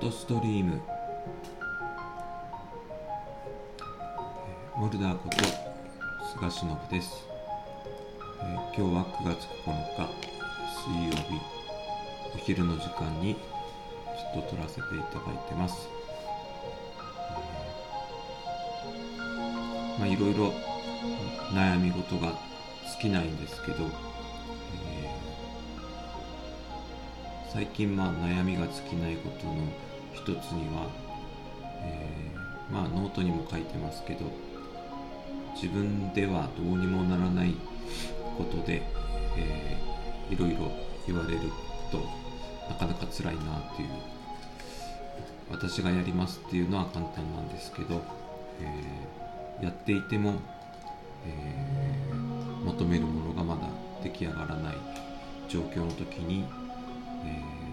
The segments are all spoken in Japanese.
トストリーム。モルダーこと菅忍です、えー、今日は9月9日水曜日。お昼の時間にちょっと撮らせていただいてます、えー、まあいろいろ悩み事が尽きないんですけど最近まあ悩みが尽きないことのつには、えー、まあノートにも書いてますけど自分ではどうにもならないことで、えー、いろいろ言われるとなかなか辛いなっていう私がやりますっていうのは簡単なんですけど、えー、やっていても、えー、求めるものがまだ出来上がらない状況の時にえー、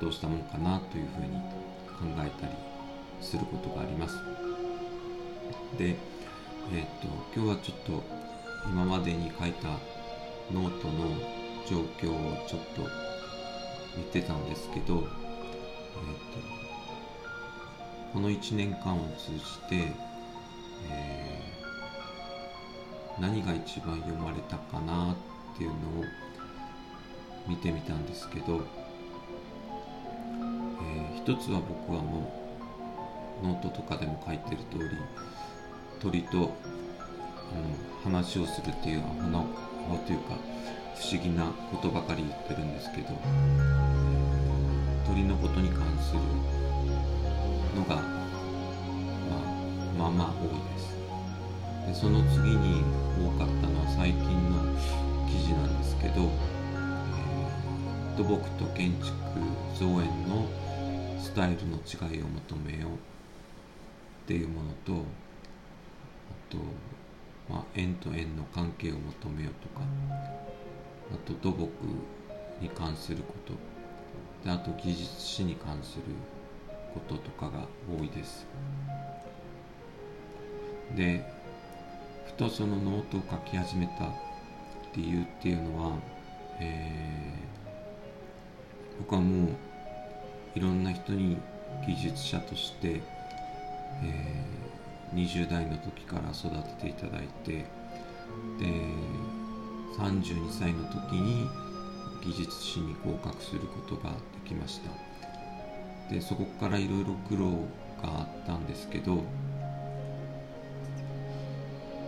どうしたもんかなというふうに考えたりすることがあります。で、えー、っと今日はちょっと今までに書いたノートの状況をちょっと見てたんですけど、えー、っとこの1年間を通じて、えー、何が一番読まれたかなっていうのを見てみたんですけど、一つは僕はもうノートとかでも書いてる通り鳥と、うん、話をするっていうアホなアというか不思議なことばかり言ってるんですけど、鳥のことに関するのが、まあ、まあまあ多いです。でその次に多かったのは最近の記事なんですけど土木と建築造園のスタイルの違いを求めようっていうものとあと、まあ、円と円の関係を求めようとかあと土木に関すること。であと技術史に関することとかが多いです。でふとそのノートを書き始めた理由っていうのは、えー僕はもういろんな人に技術者として、えー、20代の時から育てていただいてで32歳の時に技術士に合格することができました。でそこからいろいろ苦労があったんですけど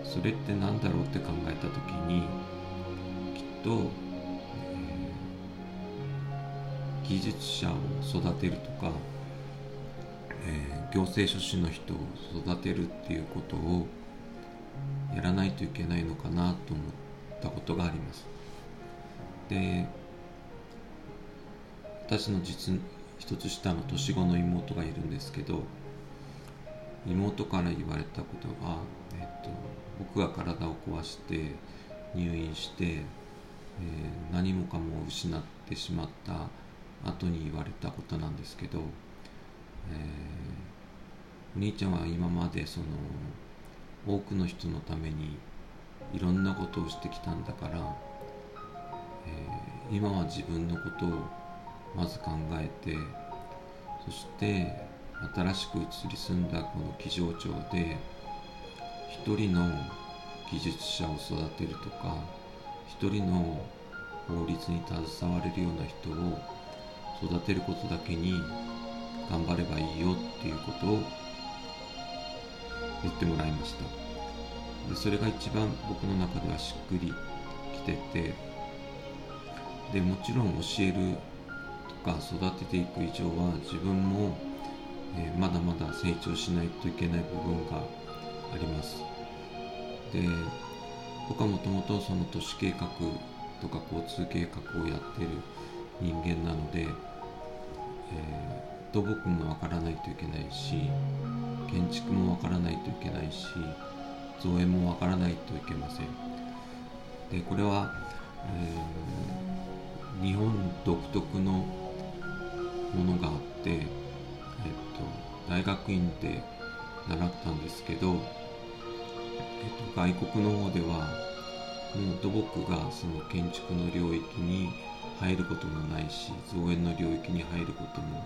それって何だろうって考えた時にきっと技術者を育てるとか、えー、行政書士の人を育てるっていうことをやらないといけないのかなと思ったことがあります。で私の実一つ下の年子の妹がいるんですけど妹から言われたことは、えっと、僕が体を壊して入院して、えー、何もかも失ってしまった後に言われたことなんですけど、えー、お兄ちゃんは今までその多くの人のためにいろんなことをしてきたんだから、えー、今は自分のことをまず考えてそして新しく移り住んだこの木城町で一人の技術者を育てるとか一人の法律に携われるような人を育てることだけに頑張ればいいよっていうことを言ってもらいました。でそれが一番僕の中ではしっくりきててでもちろん教えるとか育てていく以上は自分も、えー、まだまだ成長しないといけない部分があります。で僕はもともとその都市計画とか交通計画をやってる人間なのでえー、土木もわからないといけないし建築もわからないといけないし造園もわからないといけません。でこれは、えー、日本独特のものがあって、えっと、大学院で習ったんですけど、えっと、外国の方ではもう土木がその建築の領域に入ることもないし造園の領域に入ることも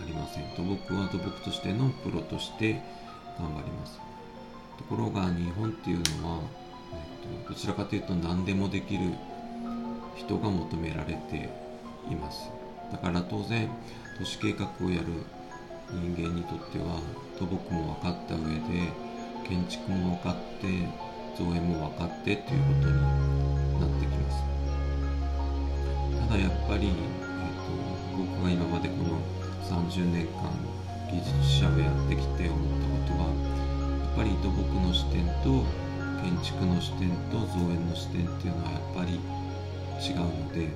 ありません。土木は土木としてのプロとして頑張ります。ところが日本っていうのは、えっと、どちらかというと何でもできる人が求められています。だから当然都市計画をやる人間にとっては土木も分かった上で建築も分かって造園も分かってということになってきます。ただやっぱり、えーと、僕が今までこの30年間技術者をやってきて思ったことはやっぱり土木の視点と建築の視点と造園の視点っていうのはやっぱり違うので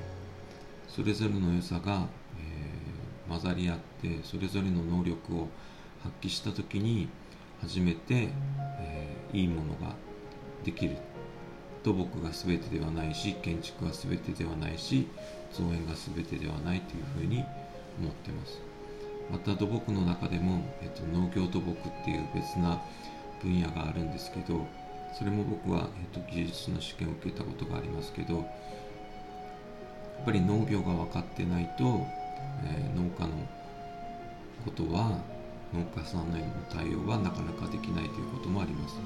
それぞれの良さがえ混ざり合ってそれぞれの能力を発揮した時に初めて、えー、いいものができる土木が全てではないし建築が全てではないし造園が全てではないというふうに思ってます。また土木の中でも、えっと、農業土木っていう別な分野があるんですけどそれも僕は、えっと、技術の試験を受けたことがありますけどやっぱり農業が分かってないとえー、農家のことは農家さんへの対応はなかなかできないということもあります。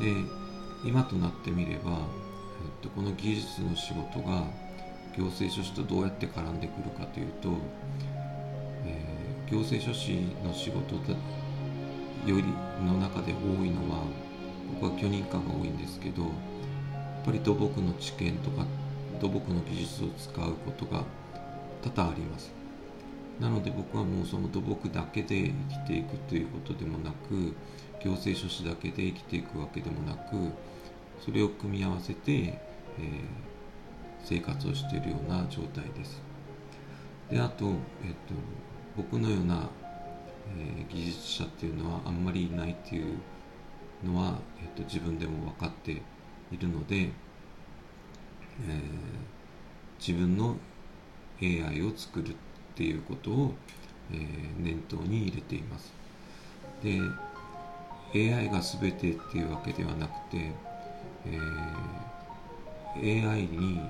で今となってみれば、えっと、この技術の仕事が行政書士とどうやって絡んでくるかというと、えー、行政書士の仕事だよりの中で多いのは僕は許認可が多いんですけどやっぱり土木の知見とか土木の技術を使うことが多々あります。なので僕はもうその土木だけで生きていくということでもなく行政書士だけで生きていくわけでもなくそれを組み合わせて、えー、生活をしているような状態です。であと,、えーと、僕のような、えー、技術者っていうのはあんまりいないっていうのは、えーと、自分でも分かっているので、えー、自分の AI を作るっていうことを、えー、念頭に入れています。で AI が全てっていうわけではなくて、えー、AI に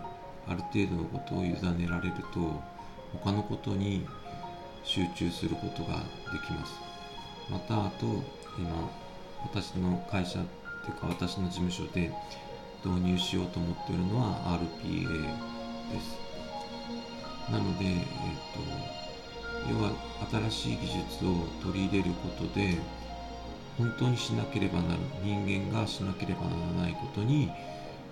ある程度のことを委ねられると他のことに集中することができます。またあと今私の会社っていうか私の事務所で導入しようと思っているのは RPA です。なので、えっと、要は新しい技術を取り入れることで本当にしなければなる人間がしなければならないことに、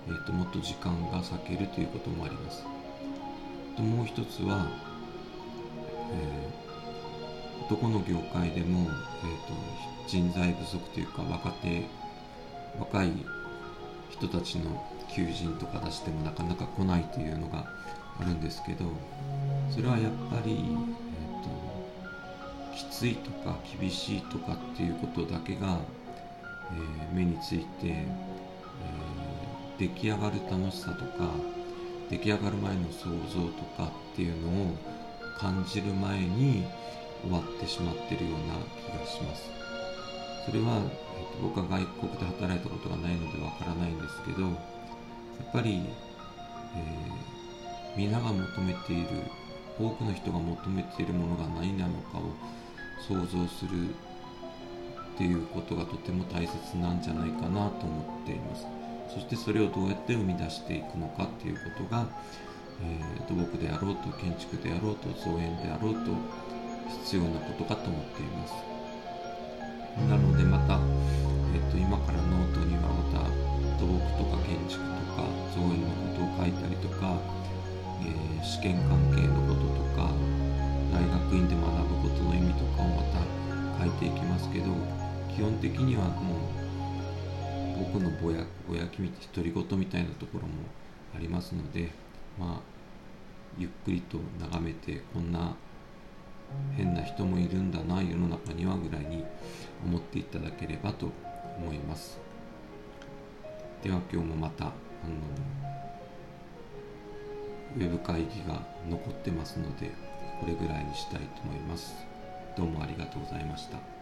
えっと、もっと時間が割けるということもあります。ともう一つは、えー、どこの業界でも、えーと、人材不足というか若手若い人たちの求人とか出してもなかなか来ないというのがあるんですけどそれはやっぱり、えーと、きついとか厳しいとかっていうことだけが、えー、目について、出来上がる楽しさとか出来上がる前の想像とかっていうのを感じる前に終わってしまってるような気がします。それは、えーと、僕は外国で働いたことがないのでわからないんですけどやっぱり、えー皆が求めている多くの人が求めているものが何なのかを想像するっていうことがとても大切なんじゃないかなと思っていますそしてそれをどうやって生み出していくのかっていうことが、えー、土木であろうと建築であろうと造園であろうと必要なことかと思っています。なのでまた、えーと、今からノートにはまた土木とか建築とか造園のことを書いたりとかえー、試験関係のこととか大学院で学ぶことの意味とかをまた書いていきますけど基本的にはもう僕のぼやぼやきみ独り言みたいなところもありますのでまあゆっくりと眺めてこんな変な人もいるんだな世の中にはぐらいに思っていただければと思います。では今日もまたあのウェブ会議が残ってますのでこれぐらいにしたいと思います。どうもありがとうございました。